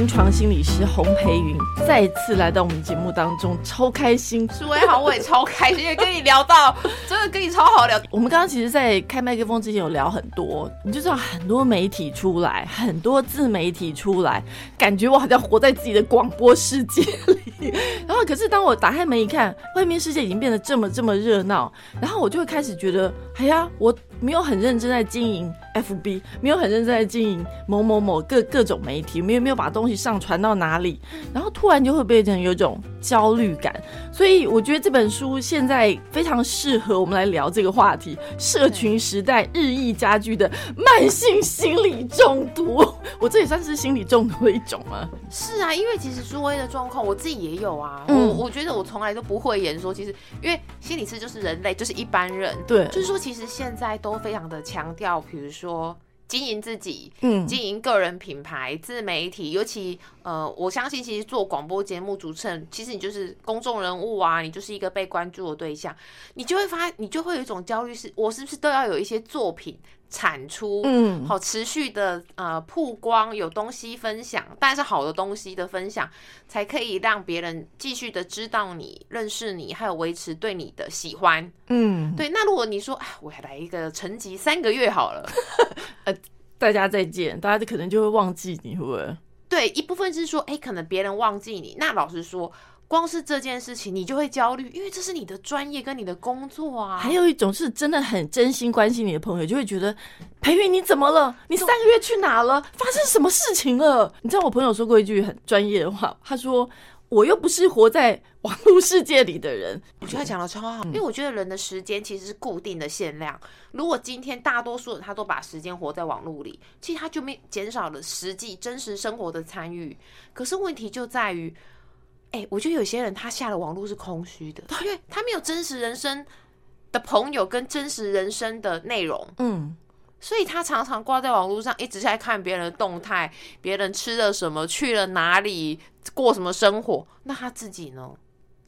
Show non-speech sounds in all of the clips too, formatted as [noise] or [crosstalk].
临床心理师洪培云再次来到我们节目当中，超开心。舒威好，我也超开心，也跟你聊到真的跟你超好聊。我们刚刚其实，在开麦克风之前有聊很多，你就知道很多媒体出来，很多自媒体出来，感觉我好像活在自己的广播世界里。然后，可是当我打开门一看，外面世界已经变得这么这么热闹，然后我就会开始觉得，哎呀，我。没有很认真在经营 FB，没有很认真在经营某某某各各种媒体，没有没有把东西上传到哪里，然后突然就会变成有种焦虑感。所以我觉得这本书现在非常适合我们来聊这个话题：社群时代日益加剧的慢性心理中毒。[laughs] 我这也算是心理中毒的一种吗？是啊，因为其实苏威的状况我自己也有啊。我我觉得我从来都不会言说，其实因为心理师就是人类，就是一般人。对，就是说其实现在。都非常的强调，比如说经营自己，嗯，经营个人品牌、自媒体，尤其呃，我相信其实做广播节目主持人，其实你就是公众人物啊，你就是一个被关注的对象，你就会发，你就会有一种焦虑，是我是不是都要有一些作品？产出，嗯，好，持续的呃曝光，有东西分享，但是好的东西的分享，才可以让别人继续的知道你、认识你，还有维持对你的喜欢，嗯，对。那如果你说，哎，我来一个沉寂三个月好了，呃，[laughs] 大家再见，大家可能就会忘记你，会不会？对，一部分是说，哎，可能别人忘记你。那老实说。光是这件事情，你就会焦虑，因为这是你的专业跟你的工作啊。还有一种是真的很真心关心你的朋友，就会觉得培云你怎么了？你三个月去哪了？发生什么事情了？你知道我朋友说过一句很专业的话，他说我又不是活在网络世界里的人。我觉得他讲的超好，因为我觉得人的时间其实是固定的限量。如果今天大多数人他都把时间活在网络里，其实他就没减少了实际真实生活的参与。可是问题就在于。哎，我觉得有些人他下了网络是空虚的，因为他没有真实人生的朋友跟真实人生的内容，嗯，所以他常常挂在网络上，一直在看别人的动态，别人吃了什么，去了哪里，过什么生活，那他自己呢？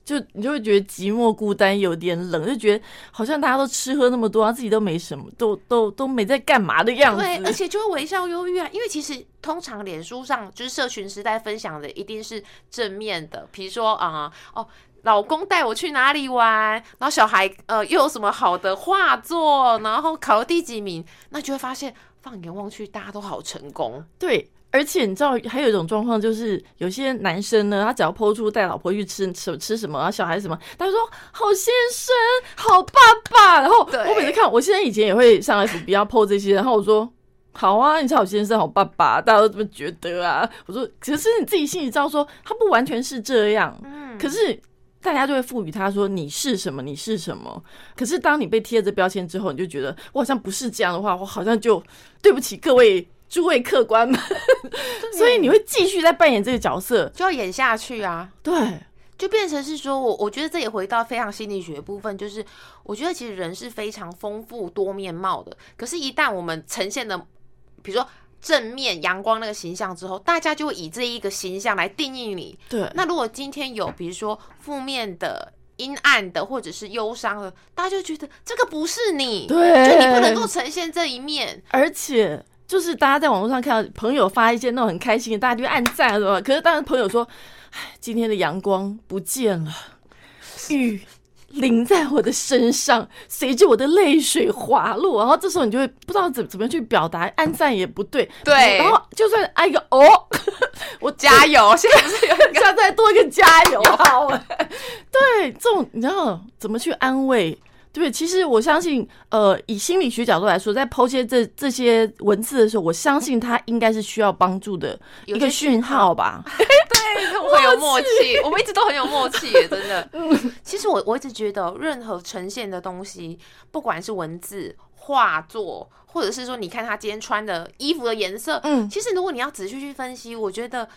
就你就会觉得寂寞孤单，有点冷，就觉得好像大家都吃喝那么多，自己都没什么，都都都没在干嘛的样子。对，而且就会微笑忧郁啊，因为其实通常脸书上就是社群时代分享的一定是正面的，比如说啊，哦，老公带我去哪里玩，然后小孩呃又有什么好的画作，然后考了第几名，那就会发现放眼望去，大家都好成功。对。而且你知道，还有一种状况，就是有些男生呢，他只要抛出带老婆去吃吃吃什么，然后小孩什么，他说好先生，好爸爸。然后我每次看，我现在以前也会上 F B 要抛这些，然后我说好啊，你是好先生，好爸爸，大家都这么觉得啊。我说可是你自己心里知道，说他不完全是这样，嗯，可是大家就会赋予他说你是什么，你是什么。可是当你被贴这标签之后，你就觉得我好像不是这样的话，我好像就对不起各位。诸位客官们，所以你会继续在扮演这个角色，就要演下去啊。对，就变成是说，我我觉得这也回到非常心理学部分，就是我觉得其实人是非常丰富多面貌的。可是，一旦我们呈现的，比如说正面阳光那个形象之后，大家就会以这一个形象来定义你。对。那如果今天有比如说负面的、阴暗的，或者是忧伤的，大家就觉得这个不是你，对，就你不能够呈现这一面，而且。就是大家在网络上看到朋友发一些那种很开心的，大家就按赞什么。可是当时朋友说：“唉，今天的阳光不见了，雨淋在我的身上，随着我的泪水滑落。”然后这时候你就会不知道怎怎么去表达，按赞也不对。对。然后就算按一个哦，我加油，现在不是有现在多一个加油好。对，这种你知道怎么去安慰？对，其实我相信，呃，以心理学角度来说，在剖析这这些文字的时候，我相信他应该是需要帮助的一个讯号吧。[laughs] 对，我很有默契，我们一直都很有默契，真的。[laughs] 嗯，其实我我一直觉得，任何呈现的东西，不管是文字、画作，或者是说，你看他今天穿的衣服的颜色，嗯，其实如果你要仔细去分析，我觉得。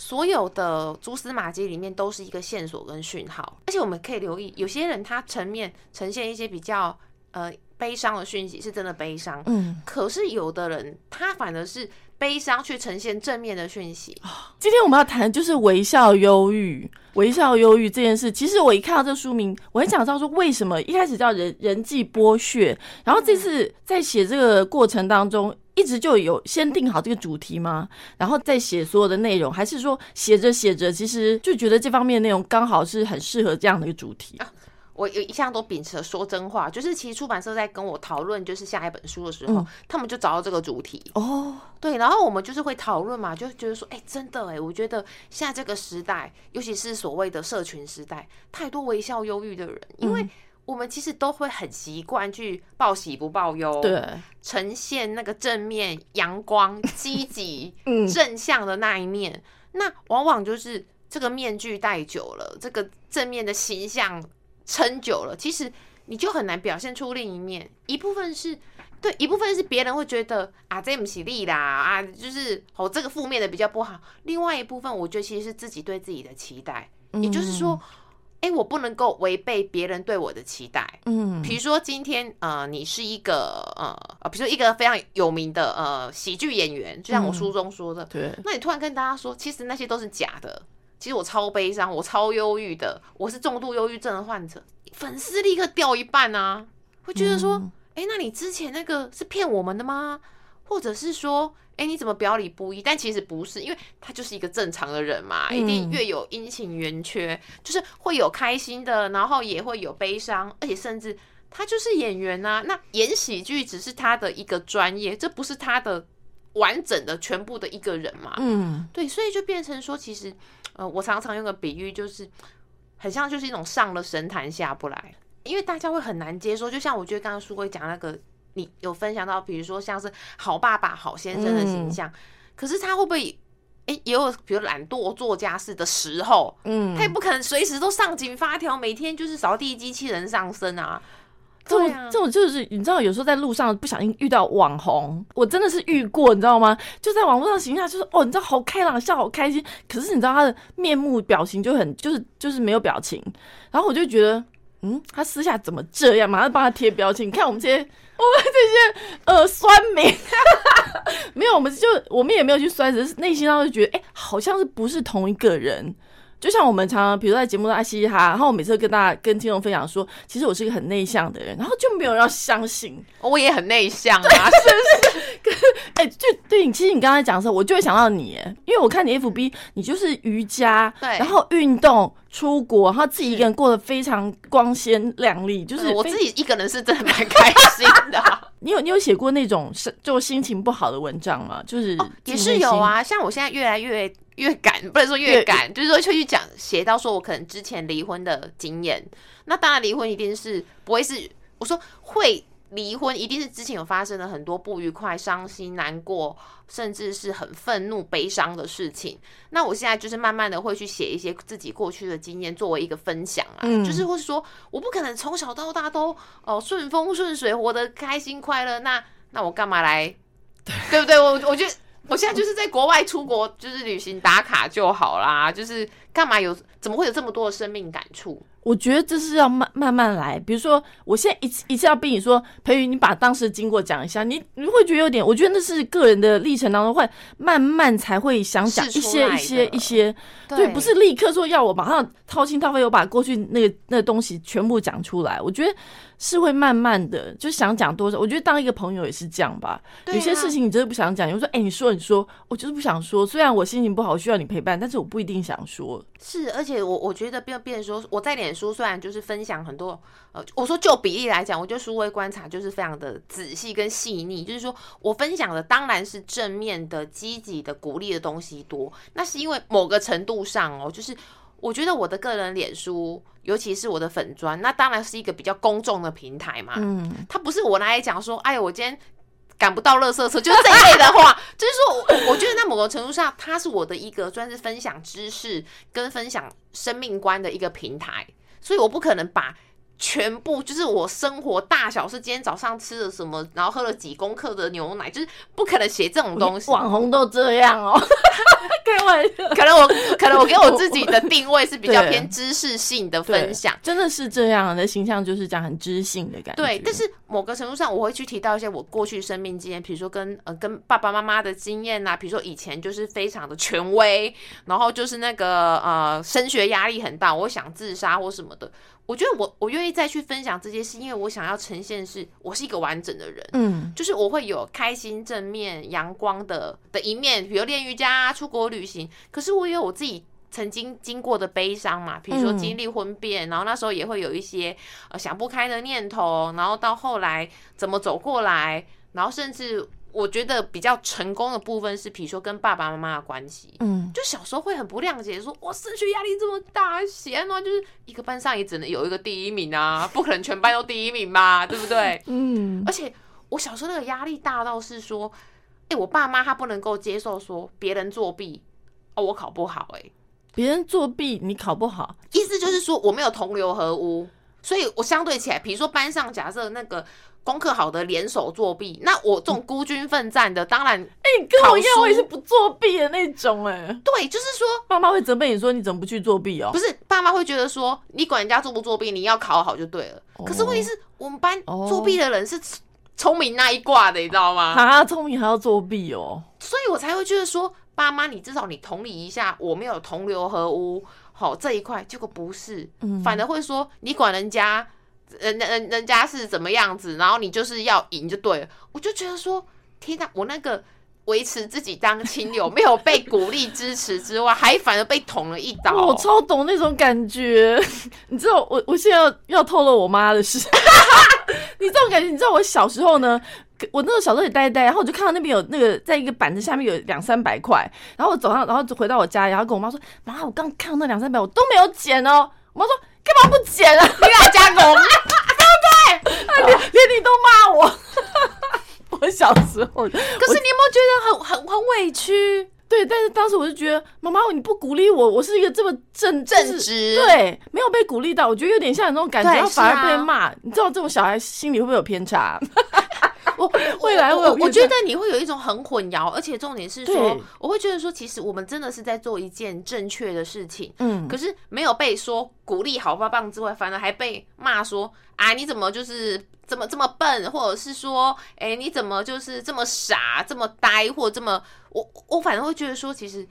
所有的蛛丝马迹里面都是一个线索跟讯号，而且我们可以留意，有些人他层面呈现一些比较呃悲伤的讯息，是真的悲伤，嗯，可是有的人他反而是悲伤却呈现正面的讯息。今天我们要谈的就是微笑忧郁，微笑忧郁这件事，其实我一看到这书名，我很想知道说为什么一开始叫人人际剥削，然后这次在写这个过程当中。一直就有先定好这个主题吗？然后再写所有的内容，还是说写着写着，其实就觉得这方面内容刚好是很适合这样的一个主题？我有一向都秉持说真话，就是其实出版社在跟我讨论就是下一本书的时候，他们就找到这个主题哦，对，然后我们就是会讨论嘛，就觉得说，哎，真的哎，我觉得现在这个时代，尤其是所谓的社群时代，太多微笑忧郁的人，因为我们其实都会很习惯去报喜不报忧，对，呈现那个正面、阳光、积极、[laughs] 正向的那一面，那往往就是这个面具戴久了，这个正面的形象。撑久了，其实你就很难表现出另一面。一部分是对，一部分是别人会觉得啊，这不起力啦啊，就是哦，这个负面的比较不好。另外一部分，我觉得其实是自己对自己的期待，也就是说，哎，我不能够违背别人对我的期待。嗯，比如说今天呃，你是一个呃呃，比如说一个非常有名的呃喜剧演员，就像我书中说的，对，那你突然跟大家说，其实那些都是假的。其实我超悲伤，我超忧郁的，我是重度忧郁症的患者。粉丝立刻掉一半啊，会觉得说，哎，那你之前那个是骗我们的吗？或者是说，哎，你怎么表里不一？但其实不是，因为他就是一个正常的人嘛，一定越有阴晴圆缺，就是会有开心的，然后也会有悲伤，而且甚至他就是演员啊。那演喜剧只是他的一个专业，这不是他的完整的全部的一个人嘛？嗯，对，所以就变成说，其实。呃，我常常用个比喻，就是很像就是一种上了神坛下不来，因为大家会很难接受。就像我觉得刚刚苏慧讲那个，你有分享到，比如说像是好爸爸、好先生的形象，可是他会不会，哎，也有比如懒惰做家事的时候，嗯，他也不可能随时都上紧发条，每天就是扫地机器人上身啊。这种这种就是你知道，有时候在路上不小心遇到网红，我真的是遇过，你知道吗？就在网络上形象就是哦，你知道好开朗，笑好开心，可是你知道他的面目表情就很就是就是没有表情，然后我就觉得，嗯，他私下怎么这样？马上帮他贴标签，你看我们这些我们这些呃酸民，[laughs] 没有，我们就我们也没有去酸，只是内心上就觉得，哎，好像是不是同一个人。就像我们常常，比如在节目上嘻嘻哈，然后我每次跟大家跟听众分享说，其实我是一个很内向的人，然后就没有人要相信，我也很内向啊，是不是？[laughs] [laughs] 哎，就对你，其实你刚才讲的时候，我就会想到你，因为我看你 FB，你就是瑜伽，对，然后运动、出国，然后自己一个人过得非常光鲜亮丽，就是我自己一个人是真的蛮开心的。[laughs] 你有你有写过那种是就心情不好的文章吗？就是也是有啊，像我现在越来越。越赶不能说越赶，就是说就去讲写到说我可能之前离婚的经验。那当然离婚一定是不会是我说会离婚，一定是之前有发生了很多不愉快、伤心、难过，甚至是很愤怒、悲伤的事情。那我现在就是慢慢的会去写一些自己过去的经验作为一个分享啊，就是或是说我不可能从小到大都哦顺风顺水，活得开心快乐。那那我干嘛来？对不对？我我觉得。我现在就是在国外出国，就是旅行打卡就好啦，就是干嘛有怎么会有这么多的生命感触？我觉得这是要慢慢慢来。比如说，我现在一次一次要逼你说，培宇，你把当时的经过讲一下，你你会觉得有点，我觉得那是个人的历程当中会慢慢才会想讲一些一些一些，对，不是立刻说要我马上掏心掏肺，我把过去那个那东西全部讲出来。我觉得。是会慢慢的，就想讲多少。我觉得当一个朋友也是这样吧。有些事情你真的不想讲，有说哎，你说你说，我就是不想说。虽然我心情不好，需要你陪伴，但是我不一定想说。是，而且我我觉得变变说，我在脸书虽然就是分享很多，呃，我说就比例来讲，我觉得书会观察就是非常的仔细跟细腻。就是说我分享的当然是正面的、积极的、鼓励的东西多。那是因为某个程度上哦，就是。我觉得我的个人脸书，尤其是我的粉砖，那当然是一个比较公众的平台嘛。嗯，它不是我拿来讲说，哎呀，我今天赶不到垃圾车，就是这一类的话。[laughs] 就是说，我我觉得在某个程度上，它是我的一个算是分享知识跟分享生命观的一个平台，所以我不可能把。全部就是我生活大小是，今天早上吃了什么，然后喝了几公克的牛奶，就是不可能写这种东西。网红都这样哦，[laughs] 开玩笑，可能我可能我给我自己的定位是比较偏知识性的分享，[laughs] 真的是这样的形象就是这样很知性的感觉。对，但是某个程度上我会去提到一些我过去生命经验，比如说跟呃跟爸爸妈妈的经验呐，比如说以前就是非常的权威，然后就是那个呃升学压力很大，我想自杀或什么的。我觉得我我愿意再去分享这些事，因为我想要呈现是我是一个完整的人，嗯，就是我会有开心、正面、阳光的的一面，比如练瑜伽、出国旅行。可是我也有我自己曾经经过的悲伤嘛，比如说经历婚变，然后那时候也会有一些呃想不开的念头，然后到后来怎么走过来，然后甚至。我觉得比较成功的部分是，比如说跟爸爸妈妈的关系，嗯，就小时候会很不谅解，说哇，升学压力这么大，闲啊，就是一个班上也只能有一个第一名啊，[laughs] 不可能全班都第一名嘛，对不对？嗯，而且我小时候那个压力大到是说，哎，我爸妈他不能够接受说别人作弊，哦，我考不好，哎，别人作弊你考不好，意思就是说我没有同流合污，所以我相对起来，比如说班上假设那个。功课好的联手作弊，那我这种孤军奋战的，当然，哎，你跟我一样，我也是不作弊的那种，哎，对，就是说，爸妈会责备你说你怎么不去作弊哦？不是，爸妈会觉得说你管人家作不作弊，你要考好就对了。可是问题是我们班作弊的人是聪明那一挂的，你知道吗？啊，聪明还要作弊哦，所以我才会觉得说，爸妈，你至少你同理一下，我没有同流合污，好这一块，结果不是，嗯反而会说你管人家。人人人家是怎么样子，然后你就是要赢就对了。我就觉得说，天哪！我那个维持自己当亲友，没有被鼓励支持之外，还反而被捅了一刀。我超懂那种感觉。[laughs] 你知道，我我现在要要透露我妈的事。[laughs] 你这种感觉，你知道我小时候呢，我那时候小时候也呆呆，然后我就看到那边有那个在一个板子下面有两三百块，然后我走上，然后就回到我家，然后跟我妈说：“妈，我刚看到那两三百，我都没有捡哦。”我妈说。干嘛不剪啊？你俩加工，[laughs] 对不对？连 [laughs] 连你都骂我。[laughs] 我小时候，可是你有没有觉得很很很委屈？对，但是当时我就觉得，妈妈你不鼓励我，我是一个这么正正直，对，没有被鼓励到，我觉得有点像那种感觉，反而被骂。你知道这种小孩心里会不会有偏差？[laughs] 我未来我我觉得你会有一种很混淆，而且重点是说，我会觉得说，其实我们真的是在做一件正确的事情，嗯，可是没有被说鼓励好棒棒之外，反而还被骂说啊，你怎么就是怎么这么笨，或者是说，哎，你怎么就是这么傻、这么呆，或这么我我反而会觉得说，其实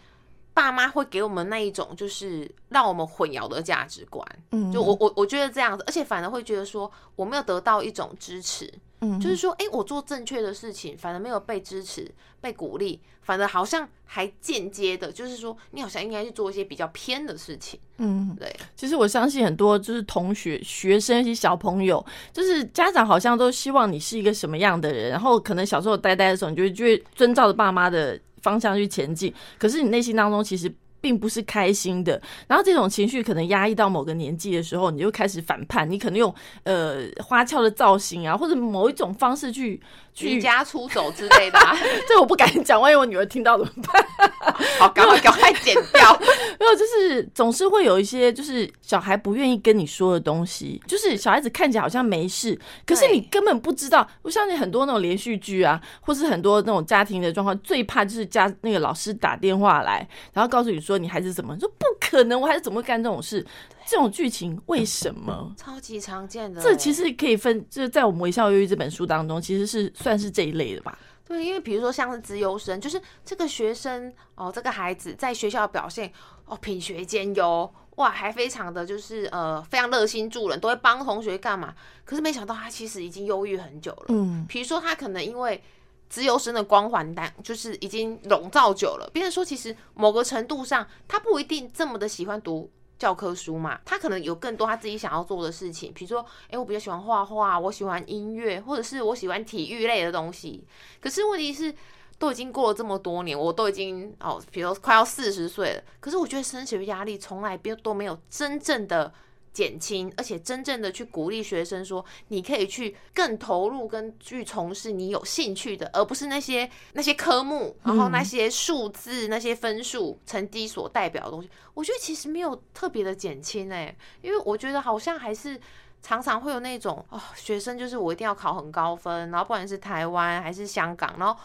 爸妈会给我们那一种就是让我们混淆的价值观，嗯，就我我我觉得这样子，而且反而会觉得说，我没有得到一种支持。嗯，就是说，哎，我做正确的事情，反而没有被支持、被鼓励，反而好像还间接的，就是说，你好像应该去做一些比较偏的事情。嗯，对。其实我相信很多就是同学、学生一些小朋友，就是家长好像都希望你是一个什么样的人，然后可能小时候呆呆的时候，你就就会遵照着爸妈的方向去前进，可是你内心当中其实。并不是开心的，然后这种情绪可能压抑到某个年纪的时候，你就开始反叛，你可能用呃花俏的造型啊，或者某一种方式去。离家出走之类的，[laughs] 这我不敢讲，万一我女儿听到怎么办？[laughs] 好，赶快赶快剪掉。[laughs] 没有，就是总是会有一些，就是小孩不愿意跟你说的东西，就是小孩子看起来好像没事，可是你根本不知道。我相信很多那种连续剧啊，或是很多那种家庭的状况，最怕就是家那个老师打电话来，然后告诉你说你孩子怎么，说不可能，我孩子怎么会干这种事？这种剧情为什么超级常见的？这其实可以分，就是在我们《微笑忧郁》这本书当中，其实是算是这一类的吧。对，因为比如说像是资优生，就是这个学生哦，这个孩子在学校的表现哦，品学兼优，哇，还非常的就是呃，非常热心助人，都会帮同学干嘛。可是没想到他其实已经忧郁很久了。嗯，比如说他可能因为资优生的光环单，就是已经笼罩久了。别人说，其实某个程度上，他不一定这么的喜欢读。教科书嘛，他可能有更多他自己想要做的事情，比如说，哎，我比较喜欢画画，我喜欢音乐，或者是我喜欢体育类的东西。可是问题是，都已经过了这么多年，我都已经哦，比如快要四十岁了，可是我觉得升学压力从来都都没有真正的。减轻，而且真正的去鼓励学生说，你可以去更投入跟去从事你有兴趣的，而不是那些那些科目，然后那些数字、那些分数、成绩所代表的东西。我觉得其实没有特别的减轻哎，因为我觉得好像还是常常会有那种哦，学生就是我一定要考很高分，然后不管是台湾还是香港，然后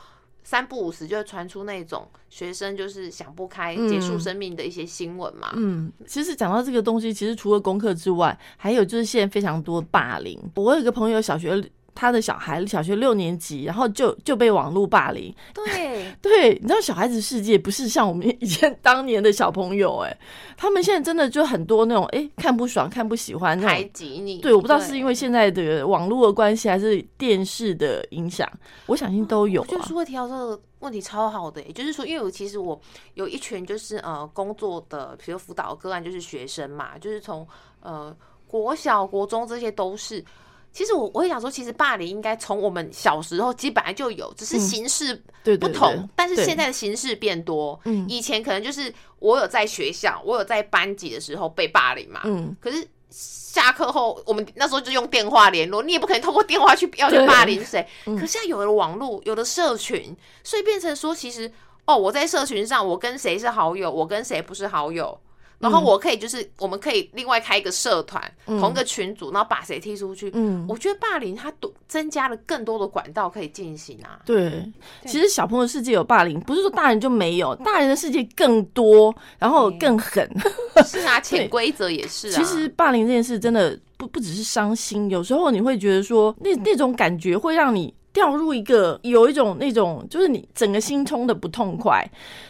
三不五时就会传出那种学生就是想不开结束生命的一些新闻嘛。嗯，其实讲到这个东西，其实除了功课之外，还有就是现在非常多霸凌。我有一个朋友，小学。他的小孩小学六年级，然后就就被网络霸凌。对 [laughs] 对，你知道小孩子世界不是像我们以前当年的小朋友哎，他们现在真的就很多那种哎看不爽、看不喜欢那种排挤你。对，我不知道是因为现在的网络的关系，还是电视的影响，我相信都有。就是会提到这个问题超好的，也就是说，因为我其实我有一群就是呃工作的，比如辅导个案，就是学生嘛，就是从呃国小、国中这些都是。其实我我会想说，其实霸凌应该从我们小时候其实本来就有，只是形式不同。但是现在的形式变多，嗯，以前可能就是我有在学校，我有在班级的时候被霸凌嘛，嗯，可是下课后我们那时候就用电话联络，你也不可能透过电话去要去霸凌谁。可是现在有了网络，有了社群，所以变成说，其实哦，我在社群上，我跟谁是好友，我跟谁不是好友。然后我可以就是，我们可以另外开一个社团，同一个群组，然后把谁踢出去。嗯，我觉得霸凌它多增加了更多的管道可以进行啊。对，其实小朋友世界有霸凌，不是说大人就没有，大人的世界更多，然后更狠。[laughs] 是啊，潜规则也是啊。其实霸凌这件事真的不不只是伤心，有时候你会觉得说，那那种感觉会让你。掉入一个有一种那种，就是你整个心冲的不痛快，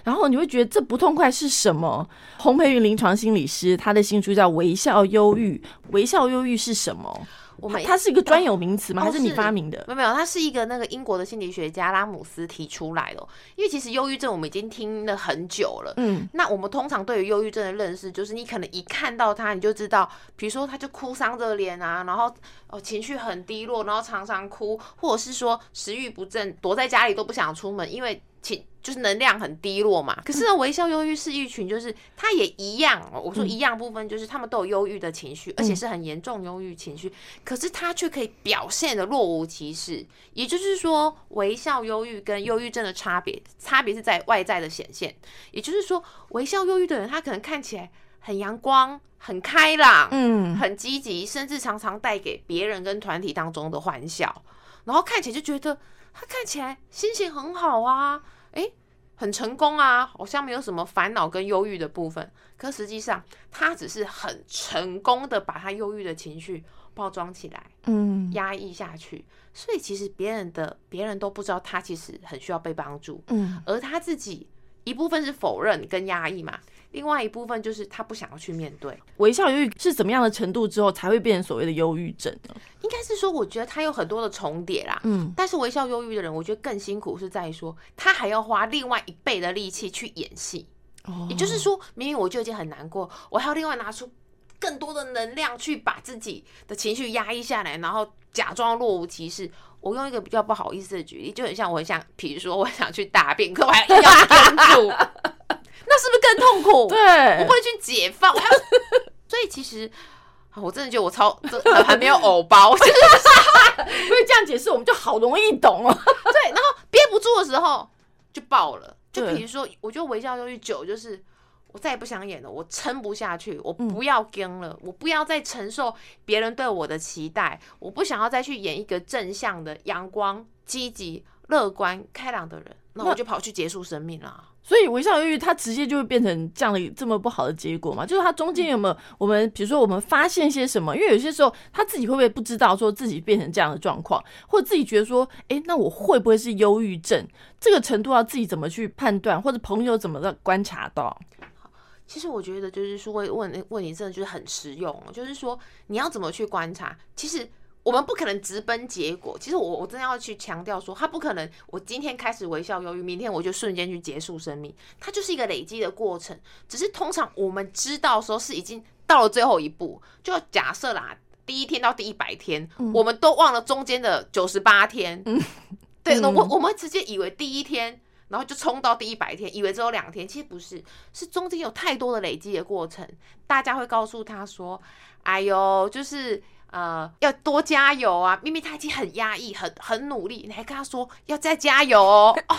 然后你会觉得这不痛快是什么？洪培云临床心理师，他的新书叫《微笑忧郁》，微笑忧郁是什么？我们它是一个专有名词吗？还是你发明的？没有没有，它是一个那个英国的心理学家拉姆斯提出来的。因为其实忧郁症我们已经听了很久了。嗯，那我们通常对于忧郁症的认识，就是你可能一看到他，你就知道，比如说他就哭丧着脸啊，然后哦情绪很低落，然后常常哭，或者是说食欲不振，躲在家里都不想出门，因为情。就是能量很低落嘛，可是呢，微笑忧郁是一群，就是他也一样。我说一样部分，就是他们都有忧郁的情绪，而且是很严重忧郁情绪，可是他却可以表现的若无其事。也就是说，微笑忧郁跟忧郁症的差别，差别是在外在的显现。也就是说，微笑忧郁的人，他可能看起来很阳光、很开朗、嗯，很积极，甚至常常带给别人跟团体当中的欢笑，然后看起来就觉得他看起来心情很好啊。哎，很成功啊，好像没有什么烦恼跟忧郁的部分。可实际上，他只是很成功的把他忧郁的情绪包装起来，嗯，压抑下去。所以其实别人的别人都不知道他其实很需要被帮助，嗯，而他自己一部分是否认跟压抑嘛。另外一部分就是他不想要去面对微笑忧郁是怎么样的程度之后才会变成所谓的忧郁症呢？应该是说，我觉得他有很多的重叠啦。嗯，但是微笑忧郁的人，我觉得更辛苦是在于说，他还要花另外一倍的力气去演戏。哦，也就是说，明明我就已经很难过，我还要另外拿出更多的能量去把自己的情绪压抑下来，然后假装若无其事。我用一个比较不好意思的举例，就很像我很想，比如说我想去大便，可我还要跟住。[laughs] 那是不是更痛苦？对，我不会去解放。所以其实，我真的觉得我超还没有偶包，就 [laughs] 是因为这样解释，我们就好容易懂哦。对，然后憋不住的时候就爆了。就比如说，我觉得微笑忧郁久，就是我再也不想演了，我撑不下去，我不要跟了，我不要再承受别人对我的期待，我不想要再去演一个正向的、阳光、积极、乐观、开朗的人，那我就跑去结束生命了。所以微笑忧郁，它直接就会变成这样的这么不好的结果嘛？就是它中间有没有我们，比如说我们发现些什么？因为有些时候他自己会不会不知道说自己变成这样的状况，或者自己觉得说，哎，那我会不会是忧郁症？这个程度要自己怎么去判断，或者朋友怎么的观察到？其实我觉得就是说，问问问题真的就是很实用，就是说你要怎么去观察？其实。我们不可能直奔结果。其实我我真的要去强调说，他不可能。我今天开始微笑忧郁，明天我就瞬间去结束生命。它就是一个累积的过程。只是通常我们知道说是已经到了最后一步，就假设啦，第一天到第一百天，我们都忘了中间的九十八天。对，我我们直接以为第一天，然后就冲到第一百天，以为只有两天。其实不是，是中间有太多的累积的过程。大家会告诉他说：“哎呦，就是。”呃，要多加油啊！明明他已经很压抑、很很努力，你还跟他说要再加油哦。哦，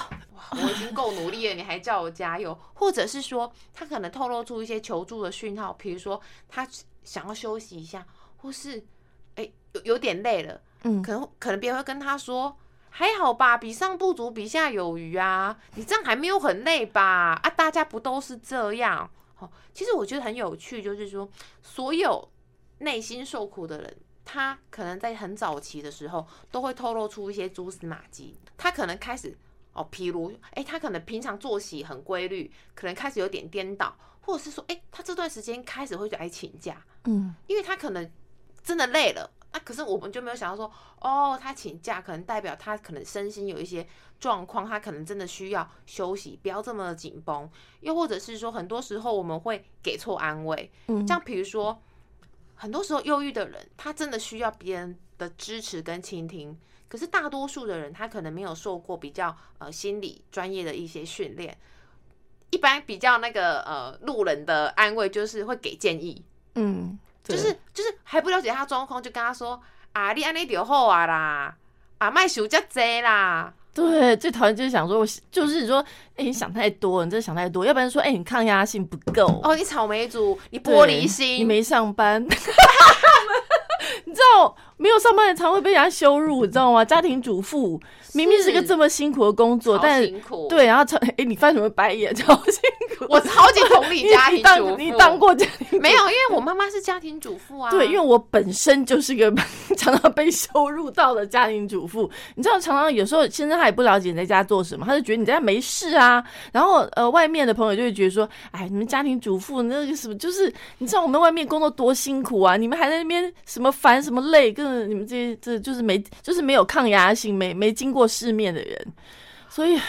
我已经够努力了，你还叫我加油？或者是说，他可能透露出一些求助的讯号，比如说他想要休息一下，或是哎有有点累了，嗯，可能可能别人会跟他说：“还好吧，比上不足，比下有余啊。你这样还没有很累吧？啊，大家不都是这样？哦，其实我觉得很有趣，就是说，所有内心受苦的人，他可能在很早期的时候，都会透露出一些蛛丝马迹。他可能开始哦，譬如，哎，他可能平常作息很规律，可能开始有点颠倒，或者是说，哎，他这段时间开始会来请假，嗯，因为他可能真的累了。那可是我们就没有想到说，哦，他请假可能代表他可能身心有一些状况，他可能真的需要休息，不要这么紧绷。又或者是说，很多时候我们会给错安慰，嗯，像比如说，很多时候忧郁的人，他真的需要别人的支持跟倾听。可是大多数的人，他可能没有受过比较呃心理专业的一些训练，一般比较那个呃路人的安慰就是会给建议，嗯。就是就是还不了解他状况，就跟他说啊，你安尼就好啊啦，啊，卖手较济啦。对，最讨厌就是想说，我就是说，哎，你想太多，你真的想太多。要不然说，哎，你抗压性不够。哦，你草莓族，你玻璃心，你没上班。[laughs] [laughs] 你知道没有上班的常会被人家羞辱，你知道吗？家庭主妇明明是个这么辛苦的工作，但辛苦对，然后常哎，你翻什么白眼？超辛苦！我超级同理 [laughs] 家庭主妇，你当过家庭没有？因为我妈妈是家庭主妇啊。对，因为我本身就是个 [laughs] 常常被羞辱到的家庭主妇。你知道，常常有时候先生他也不了解你在家做什么，他就觉得你在家没事啊。然后呃，外面的朋友就会觉得说，哎，你们家庭主妇那个什么，就是你知道我们外面工作多辛苦啊，你们还在那边什么烦什么累，跟你们这些这就是没就是没有抗压性，没没经过世面的人，所以，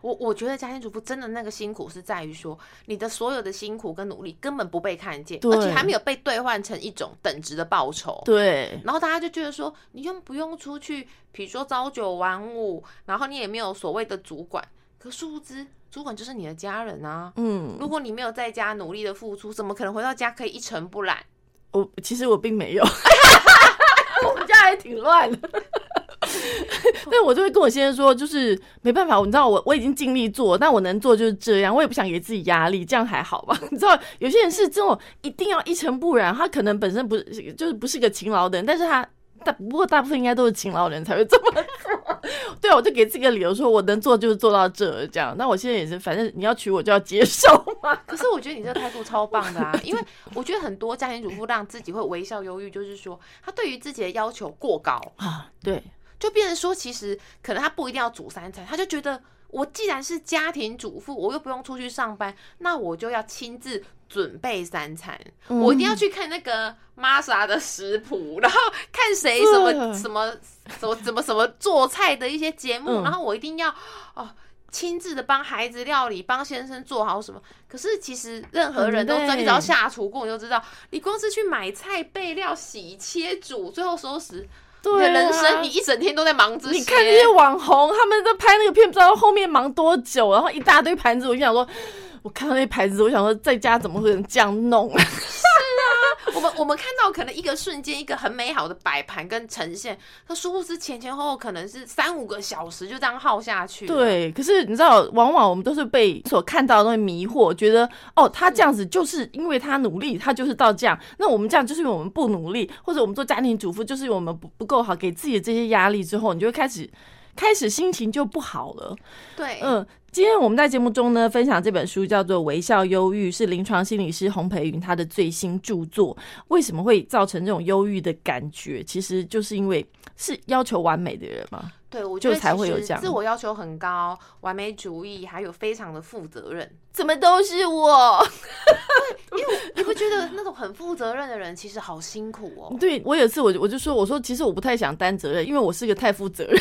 我我觉得家庭主妇真的那个辛苦是在于说，你的所有的辛苦跟努力根本不被看见，而且还没有被兑换成一种等值的报酬。对，然后大家就觉得说，你用不用出去，比如说朝九晚五，然后你也没有所谓的主管，可殊不知主管就是你的家人啊。嗯，如果你没有在家努力的付出，怎么可能回到家可以一尘不染？我其实我并没有。[laughs] 我们家还挺乱的，[laughs] 但我就会跟我先生说，就是没办法，你知道我我已经尽力做，但我能做就是这样，我也不想给自己压力，这样还好吧？[laughs] 你知道有些人是这种一定要一尘不染，他可能本身不是就是不是个勤劳的人，但是他。大不过大部分应该都是勤劳人才会这么做，[laughs] 对啊，我就给自己个理由说，我能做就是做到这这样。那我现在也是，反正你要娶我就要接受嘛。可是我觉得你这个态度超棒的啊，[laughs] 因为我觉得很多家庭主妇让自己会微笑忧郁，就是说他对于自己的要求过高啊，对，就变成说其实可能他不一定要煮三餐，他就觉得。我既然是家庭主妇，我又不用出去上班，那我就要亲自准备三餐。我一定要去看那个玛莎的食谱，然后看谁什么什么什么怎么什么做菜的一些节目，然后我一定要哦亲自的帮孩子料理，帮先生做好什么。可是其实任何人都知道，你只要下厨过，你就知道，你光是去买菜、备料、洗、切、煮，最后收拾。对人生，你一整天都在忙这些。你看那些网红，他们在拍那个片，不知道后面忙多久，然后一大堆盘子，我就想说，我看到那盘子，我想说，在家怎么会能这样弄？[laughs] [laughs] 我们我们看到可能一个瞬间，一个很美好的摆盘跟呈现，它殊不知前前后后可能是三五个小时就这样耗下去。对，可是你知道，往往我们都是被所看到的东西迷惑，觉得哦，他这样子就是因为他努力，他就是到这样。那我们这样就是因为我们不努力，或者我们做家庭主妇就是因为我们不不够好，给自己的这些压力之后，你就会开始开始心情就不好了。对，嗯。今天我们在节目中呢，分享这本书叫做《微笑忧郁》，是临床心理师洪培云他的最新著作。为什么会造成这种忧郁的感觉？其实就是因为是要求完美的人吗。对，我觉得才会有这样，自我要求很高，完美主义，还有非常的负责任，怎么都是我？[laughs] 因为你会觉得那种很负责任的人其实好辛苦哦。对我有一次我我就说，我说其实我不太想担责任，因为我是个太负责任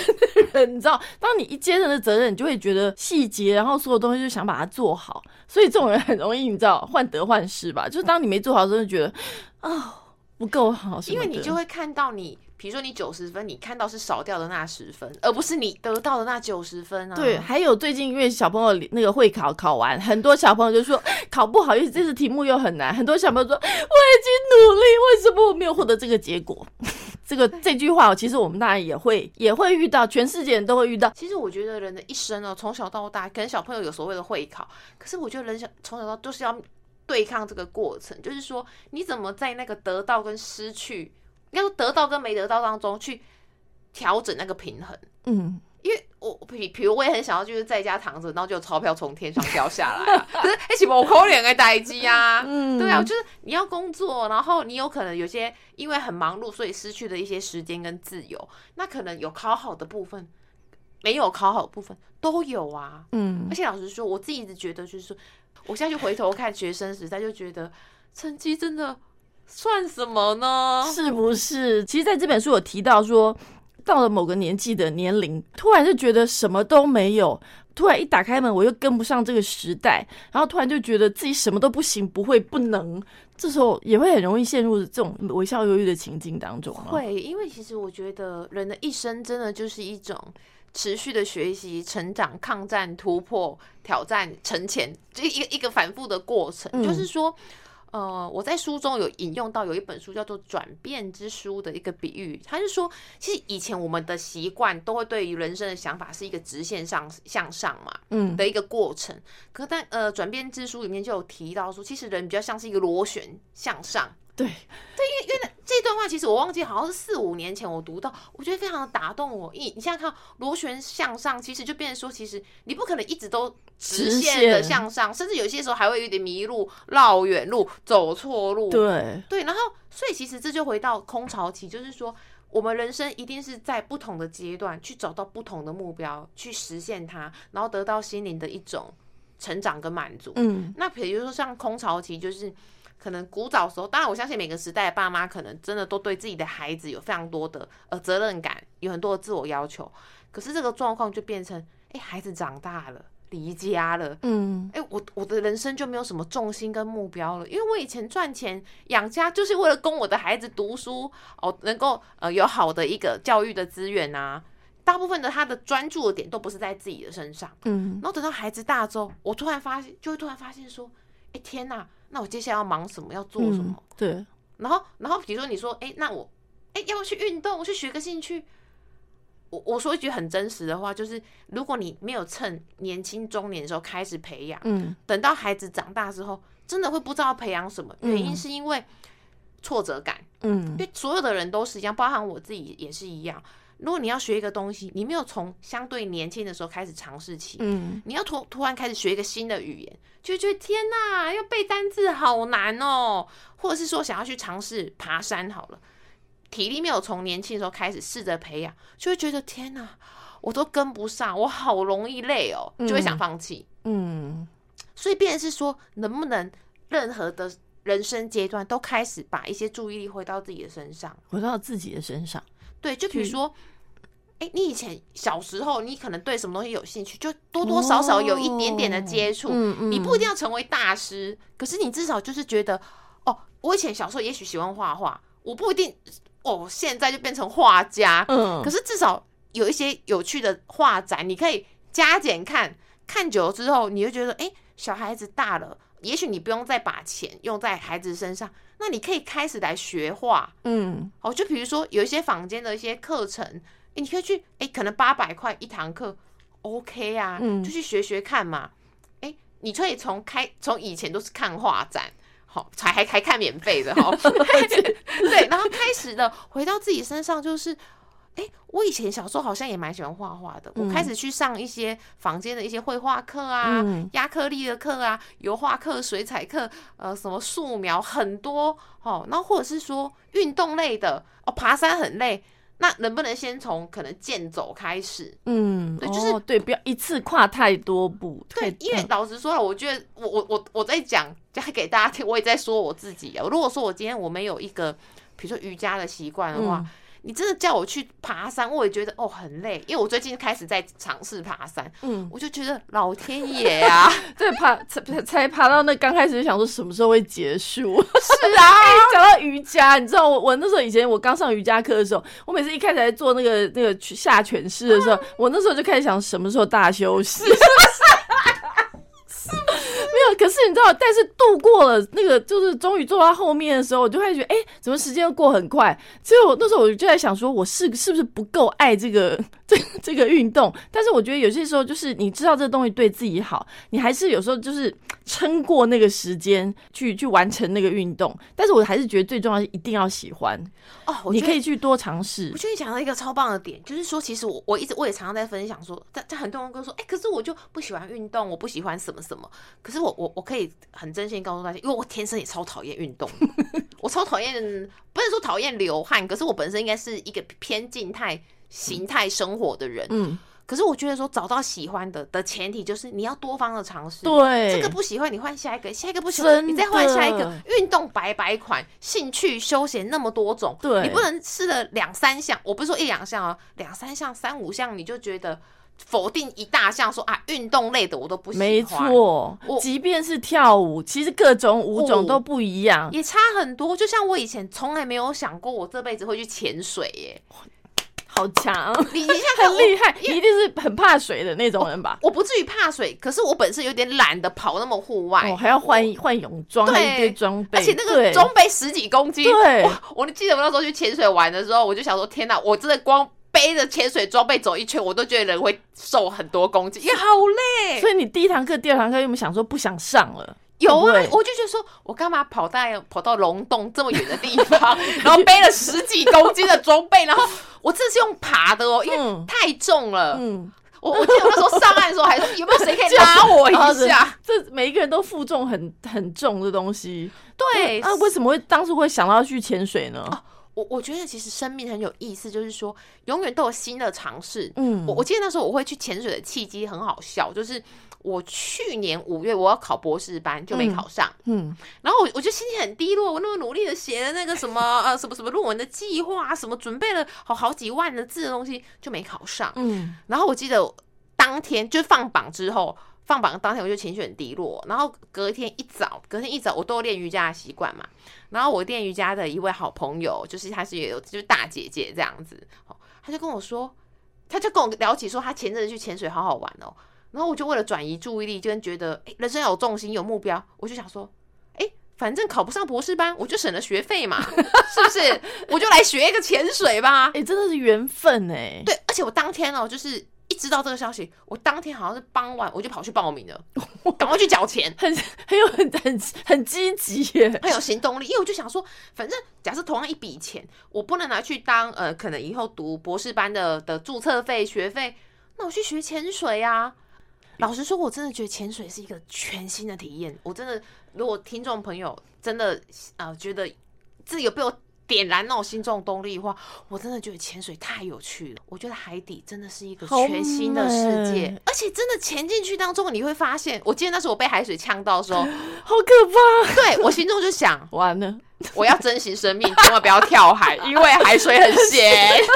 的人，你知道，当你一接任的责任，你就会觉得细节，然后所有东西就想把它做好，所以这种人很容易你知道患得患失吧？就是当你没做好，真的觉得啊不够好，因为你就会看到你。比如说你九十分，你看到是少掉的那十分，而不是你得到的那九十分啊。对，还有最近因为小朋友那个会考考完，很多小朋友就说 [laughs] 考不好，因为这次题目又很难。很多小朋友说我已经努力，为什么我没有获得这个结果？[laughs] 这个这句话，其实我们当然也会也会遇到，全世界人都会遇到。其实我觉得人的一生哦，从小到大，可能小朋友有所谓的会考，可是我觉得人小从小到都是要对抗这个过程，就是说你怎么在那个得到跟失去。要得到跟没得到当中去调整那个平衡，嗯，因为我比比如我也很想要就是在家躺着，然后就有钞票从天上掉下来啊，[laughs] 可是而且我可怜的待机啊，嗯，对啊，就是你要工作，然后你有可能有些因为很忙碌，所以失去了一些时间跟自由，那可能有考好的部分，没有考好的部分都有啊，嗯，而且老实说，我自己一直觉得就是说，我现在就回头看学生时代，就觉得成绩真的算什么呢？是不是？其实在这本书有提到说。到了某个年纪的年龄，突然就觉得什么都没有。突然一打开门，我又跟不上这个时代，然后突然就觉得自己什么都不行，不会，不能。这时候也会很容易陷入这种微笑忧郁的情境当中。会，因为其实我觉得人的一生真的就是一种持续的学习、成长、抗战、突破、挑战、沉潜，这一个一个反复的过程。就是说。呃，我在书中有引用到有一本书叫做《转变之书》的一个比喻，他是说，其实以前我们的习惯都会对于人生的想法是一个直线上向上嘛，嗯，的一个过程。可但呃，《转变之书》里面就有提到说，其实人比较像是一个螺旋向上。对，对，因为因为这段话其实我忘记好像是四五年前我读到，我觉得非常的打动我。你你现在看螺旋向上，其实就变成说，其实你不可能一直都直线的向上，甚至有些时候还会有点迷路、绕远路、走错路。对对，然后所以其实这就回到空巢期，就是说我们人生一定是在不同的阶段去找到不同的目标，去实现它，然后得到心灵的一种成长跟满足。嗯，那比如说像空巢期，就是。可能古早时候，当然我相信每个时代的爸妈可能真的都对自己的孩子有非常多的呃责任感，有很多的自我要求。可是这个状况就变成，哎，孩子长大了，离家了，嗯，哎，我我的人生就没有什么重心跟目标了，因为我以前赚钱养家就是为了供我的孩子读书哦，能够呃有好的一个教育的资源啊。大部分的他的专注的点都不是在自己的身上，嗯，然后等到孩子大之后，我突然发现，就会突然发现说，哎，天哪！那我接下来要忙什么？要做什么？对。然后，然后比如说你说，哎，那我，哎，要不要去运动？我去学个兴趣。我我说一句很真实的话，就是如果你没有趁年轻中年的时候开始培养，嗯，等到孩子长大之后，真的会不知道培养什么。原因是因为挫折感，嗯，因为所有的人都是一样，包含我自己也是一样。如果你要学一个东西，你没有从相对年轻的时候开始尝试起，嗯，你要突突然开始学一个新的语言，就觉得天哪，要背单字好难哦，或者是说想要去尝试爬山好了，体力没有从年轻的时候开始试着培养，就会觉得天哪，我都跟不上，我好容易累哦，就会想放弃，嗯，所以变是说，能不能任何的人生阶段都开始把一些注意力回到自己的身上，回到自己的身上，对，就比如说。哎，你以前小时候，你可能对什么东西有兴趣，就多多少少有一点点的接触。嗯嗯，你不一定要成为大师，可是你至少就是觉得，哦，我以前小时候也许喜欢画画，我不一定哦，现在就变成画家。嗯，可是至少有一些有趣的画展，你可以加减看，看久了之后，你就觉得，哎，小孩子大了，也许你不用再把钱用在孩子身上，那你可以开始来学画。嗯，哦，就比如说有一些坊间的一些课程。你可以去，哎，可能八百块一堂课，OK 啊，就去学学看嘛。哎，你可以从开从以前都是看画展，好，才还还看免费的哈。[laughs] 对，然后开始的回到自己身上，就是，哎，我以前小时候好像也蛮喜欢画画的。我开始去上一些房间的一些绘画课啊，压克力的课啊，油画课、水彩课，呃，什么素描很多，哦，然后或者是说运动类的，哦，爬山很累。那能不能先从可能健走开始？嗯，对，就是对，不要一次跨太多步。对，因为老实说了，我觉得我我我我在讲，讲给大家听，我也在说我自己啊。如果说我今天我没有一个，比如说瑜伽的习惯的话。你真的叫我去爬山，我也觉得哦很累，因为我最近开始在尝试爬山，嗯，我就觉得老天爷啊，[laughs] 这，爬才才爬到那刚开始就想说什么时候会结束？[laughs] 是啊，[laughs] 讲到瑜伽，你知道我我那时候以前我刚上瑜伽课的时候，我每次一开始在做那个那个下犬式的时候，我那时候就开始想什么时候大休息。[laughs] 可是你知道，但是度过了那个，就是终于坐到后面的时候，我就会觉得，哎，怎么时间过很快？所以我那时候我就在想，说我是是不是不够爱这个这 [laughs] 这个运动，但是我觉得有些时候就是你知道这个东西对自己好，你还是有时候就是撑过那个时间去去完成那个运动。但是我还是觉得最重要是一定要喜欢哦，你可以去多尝试。我觉得你讲到一个超棒的点，就是说其实我我一直我也常常在分享说，在在很多人跟我说，哎，可是我就不喜欢运动，我不喜欢什么什么。可是我我我可以很真心告诉大家，因为我天生也超讨厌运动，我超讨厌，不是说讨厌流汗，可是我本身应该是一个偏静态。形态生活的人，嗯，可是我觉得说找到喜欢的的前提就是你要多方的尝试，对，这个不喜欢你换下一个，下一个不喜欢你再换下一个。运动百百款，兴趣休闲那么多种，对，你不能试了两三项，我不是说一两项哦，两三项、三五项你就觉得否定一大项，说啊运动类的我都不喜欢。没错，我即便是跳舞，其实各种舞种都不一样，也差很多。就像我以前从来没有想过我这辈子会去潜水耶。好强！你你像 [laughs] 很厉害，你一定是很怕水的那种人吧？我不至于怕水，可是我本身有点懒得跑那么户外，我还要换换泳装，一堆装备，而且那个装备十几公斤。对，我记得我那时候去潜水玩的时候，我就想说：天哪！我真的光背着潜水装备走一圈，我都觉得人会瘦很多公斤，也好累。所以你第一堂课、第二堂课有没有想说不想上了？有啊，我就觉得说，我干嘛跑到跑到龙洞这么远的地方，[laughs] 然后背了十几公斤的装备，然后我这是用爬的哦，因为太重了。嗯，我我记得那时候上岸的时候，还说有没有谁可以拉我一下？[laughs] 这每一个人都负重很很重的东西。对，那为什么会当初会想到去潜水呢？我我觉得其实生命很有意思，就是说永远都有新的尝试。嗯，我我记得那时候我会去潜水的契机很好笑，就是。我去年五月我要考博士班就没考上，嗯，然后我我就心情很低落，我那么努力的写了那个什么 [laughs] 呃什么什么论文的计划，什么准备了好好几万的字的东西就没考上，嗯，然后我记得当天就放榜之后，放榜当天我就情绪很低落，然后隔天一早，隔天一早我都有练瑜伽的习惯嘛，然后我练瑜伽的一位好朋友，就是她是有就是大姐姐这样子，她就跟我说，她就跟我聊起说她前阵子去潜水好好玩哦。然后我就为了转移注意力，就跟觉得人生有重心、有目标，我就想说，哎，反正考不上博士班，我就省了学费嘛，是不是？我就来学一个潜水吧。哎，真的是缘分哎。对，而且我当天哦，就是一知道这个消息，我当天好像是傍晚，我就跑去报名了，[laughs] 赶快去缴钱，很很有很很很积极耶，很有行动力。因为我就想说，反正假设同样一笔钱，我不能拿去当呃，可能以后读博士班的的注册费、学费，那我去学潜水啊。老实说，我真的觉得潜水是一个全新的体验。我真的，如果听众朋友真的啊觉得自己有被我点燃那种心中动力的话，我真的觉得潜水太有趣了。我觉得海底真的是一个全新的世界，而且真的潜进去当中，你会发现，我记得那时候我被海水呛到的时候，好可怕。对我心中就想，[laughs] 完了，我要珍惜生命，千万不要跳海，因为海水很咸。[laughs]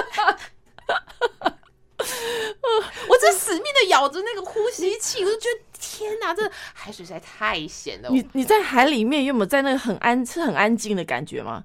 [laughs] 我这死命的咬着那个呼吸器，我就觉得天哪，这海水实在太咸了。你你在海里面有没有在那个很安是很安静的感觉吗？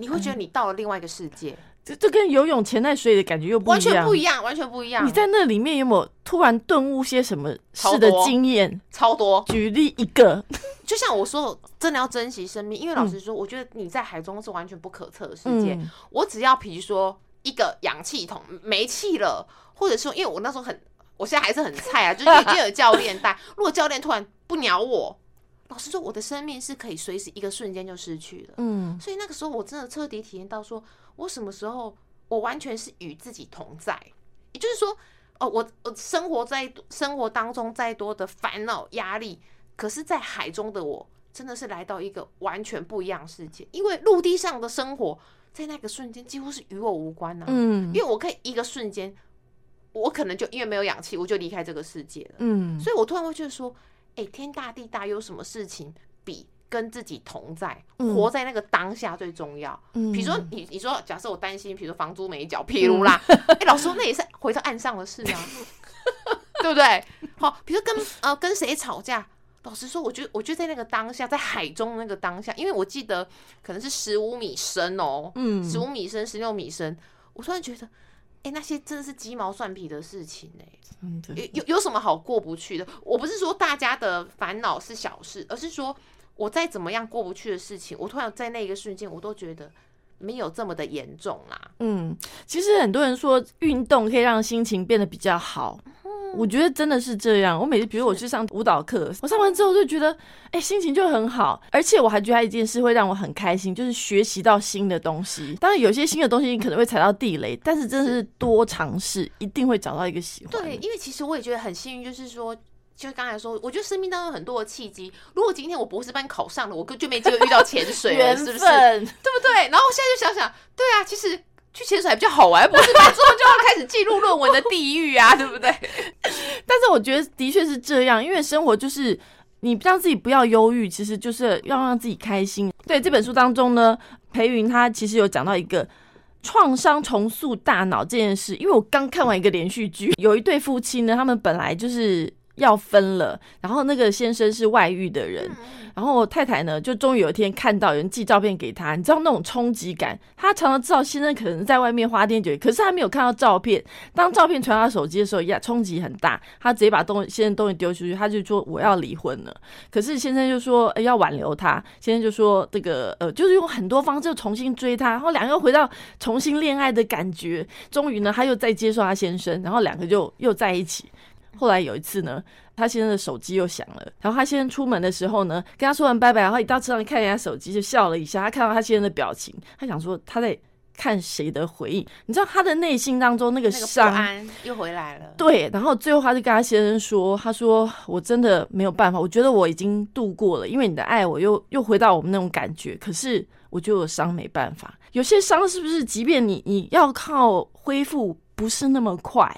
你会觉得你到了另外一个世界，这这跟游泳潜在水里的感觉又完全不一样，完全不一样。你在那里面有没有突然顿悟些什么事的经验？超多。举例一个，就像我说，真的要珍惜生命，因为老实说，我觉得你在海中是完全不可测的世界。我只要比如说一个氧气筒没气了。或者说，因为我那时候很，我现在还是很菜啊，就是又有教练带。[laughs] 如果教练突然不鸟我，老实说，我的生命是可以随时一个瞬间就失去的。嗯，所以那个时候我真的彻底体验到，说我什么时候我完全是与自己同在。也就是说，哦，我我生活在生活当中再多的烦恼压力，可是，在海中的我真的是来到一个完全不一样世界。因为陆地上的生活在那个瞬间几乎是与我无关呢。嗯，因为我可以一个瞬间。我可能就因为没有氧气，我就离开这个世界了。嗯，所以我突然会觉得说，哎，天大地大，有什么事情比跟自己同在，活在那个当下最重要？嗯，比如说你，你说假设我担心，比如说房租没缴，譬如啦，哎，老师，那也是回到岸上的事啊，[laughs] 对不对？好，比如跟呃跟谁吵架，老实说，我觉得，我觉得在那个当下，在海中那个当下，因为我记得可能是十五米深哦，嗯，十五米深，十六米深，我突然觉得。哎，那些真的是鸡毛蒜皮的事情哎，有有有什么好过不去的？我不是说大家的烦恼是小事，而是说我再怎么样过不去的事情，我突然在那一个瞬间，我都觉得没有这么的严重啦。嗯，其实很多人说运动可以让心情变得比较好。我觉得真的是这样。我每次，比如我去上舞蹈课，我上完之后就觉得，哎，心情就很好。而且我还觉得一件事会让我很开心，就是学习到新的东西。当然，有些新的东西你可能会踩到地雷，但是真的是多尝试，一定会找到一个喜欢。对，因为其实我也觉得很幸运，就是说，就刚才说，我觉得生命当中很多的契机。如果今天我博士班考上了，我就没机会遇到潜水了，是不是？对不对？然后我现在就想想，对啊，其实。去潜水比较好玩，不是？之后就要开始记录论文的地狱啊，[laughs] 对不对？[laughs] 但是我觉得的确是这样，因为生活就是你让自己不要忧郁，其实就是要让自己开心。对这本书当中呢，裴云他其实有讲到一个创伤重塑大脑这件事，因为我刚看完一个连续剧，有一对夫妻呢，他们本来就是要分了，然后那个先生是外遇的人。然后太太呢，就终于有一天看到有人寄照片给他，你知道那种冲击感。她常常知道先生可能在外面花天酒地，可是她没有看到照片。当照片传到手机的时候，呀，冲击很大。她直接把东先生东西丢出去，她就说我要离婚了。可是先生就说要挽留她，先生就说这个呃，就是用很多方式重新追她，然后两个又回到重新恋爱的感觉。终于呢，他又再接受他先生，然后两个就又在一起。后来有一次呢。他先生的手机又响了，然后他先生出门的时候呢，跟他说完拜拜，然后一到车上看人家手机就笑了一下。他看到他先生的表情，他想说他在看谁的回应？你知道他的内心当中那个伤又回来了。对，然后最后他就跟他先生说：“他说我真的没有办法，我觉得我已经度过了，因为你的爱，我又又回到我们那种感觉。可是我觉得我伤没办法，有些伤是不是？即便你你要靠恢复，不是那么快，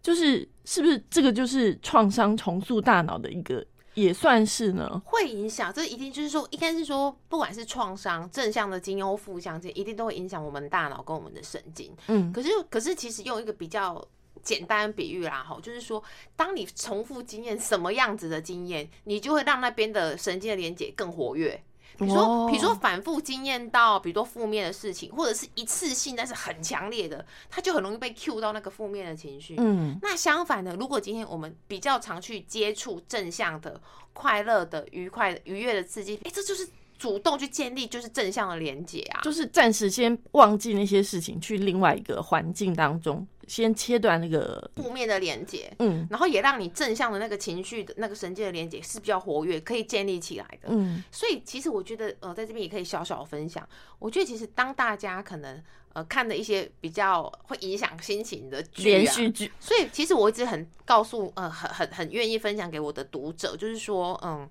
就是。”是不是这个就是创伤重塑大脑的一个，也算是呢？会影响，这一定就是说，应该是说，不管是创伤正向的经验或负向经验，一定都会影响我们大脑跟我们的神经。嗯，可是可是其实用一个比较简单比喻啦，哈，就是说，当你重复经验什么样子的经验，你就会让那边的神经的连接更活跃。比如说，比如说反复经验到，比如说负面的事情，或者是一次性但是很强烈的，它就很容易被 Q 到那个负面的情绪。嗯，那相反的，如果今天我们比较常去接触正向的、快乐的、愉快的、愉悦的刺激，哎，这就是主动去建立就是正向的连接啊，就是暂时先忘记那些事情，去另外一个环境当中。先切断那个负面的连接，嗯，然后也让你正向的那个情绪的那个神经的连接是比较活跃，可以建立起来的，嗯，所以其实我觉得，呃，在这边也可以小小分享。我觉得其实当大家可能呃看的一些比较会影响心情的连续剧，所以其实我一直很告诉，呃，很很很愿意分享给我的读者，就是说，嗯。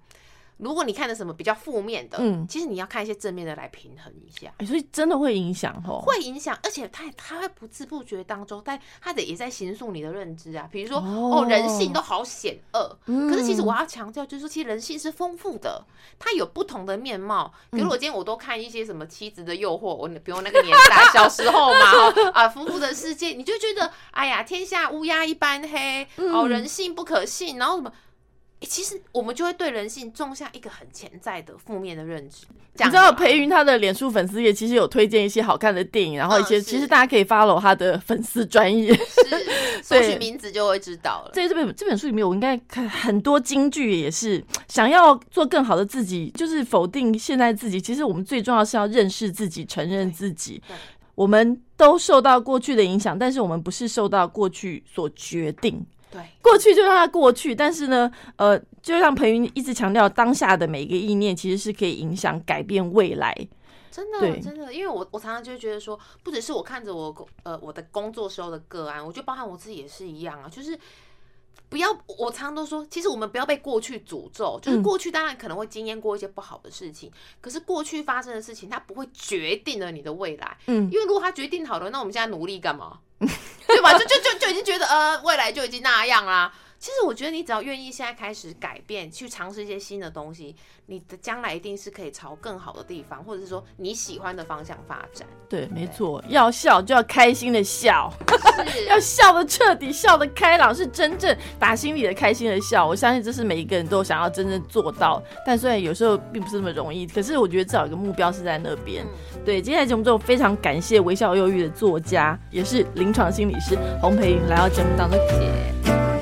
如果你看的什么比较负面的，嗯，其实你要看一些正面的来平衡一下，所以真的会影响哦，会影响，而且它它会不知不觉当中，但他的也在形塑你的认知啊。比如说，哦，人性都好险恶，可是其实我要强调，就是说，其实人性是丰富的，它有不同的面貌。比如我今天我都看一些什么妻子的诱惑，我比如那个年代小时候嘛，[laughs] 啊，夫妇的世界，你就觉得，哎呀，天下乌鸦一般黑，哦，人性不可信，然后什么。其实我们就会对人性种下一个很潜在的负面的认知。你知道裴云他的脸书粉丝页其实有推荐一些好看的电影，然后一些其实大家可以 follow 他的粉丝专业，是 [laughs] 搜取名字就会知道了。在这本这本书里面，我应该看很多金句，也是想要做更好的自己，就是否定现在自己。其实我们最重要是要认识自己，承认自己。我们都受到过去的影响，但是我们不是受到过去所决定。对，过去就让它过去。但是呢，呃，就像彭云一直强调，当下的每一个意念其实是可以影响、改变未来。真的，真的，因为我我常常就觉得说，不只是我看着我工呃我的工作时候的个案，我觉得包含我自己也是一样啊，就是。不要，我常常都说，其实我们不要被过去诅咒。就是过去当然可能会经验过一些不好的事情，可是过去发生的事情，它不会决定了你的未来。嗯，因为如果它决定好了，那我们现在努力干嘛？[laughs] 对吧？就就就就已经觉得呃，未来就已经那样啦。其实我觉得你只要愿意现在开始改变，去尝试一些新的东西，你的将来一定是可以朝更好的地方，或者是说你喜欢的方向发展。对，没错，要笑就要开心的笑，要笑的彻底，笑的开朗，是真正打心里的开心的笑。我相信这是每一个人都想要真正做到，但虽然有时候并不是那么容易，可是我觉得至少有一个目标是在那边。对，今天的节目中非常感谢微笑忧郁的作家，也是临床心理师洪培云来到节目当中。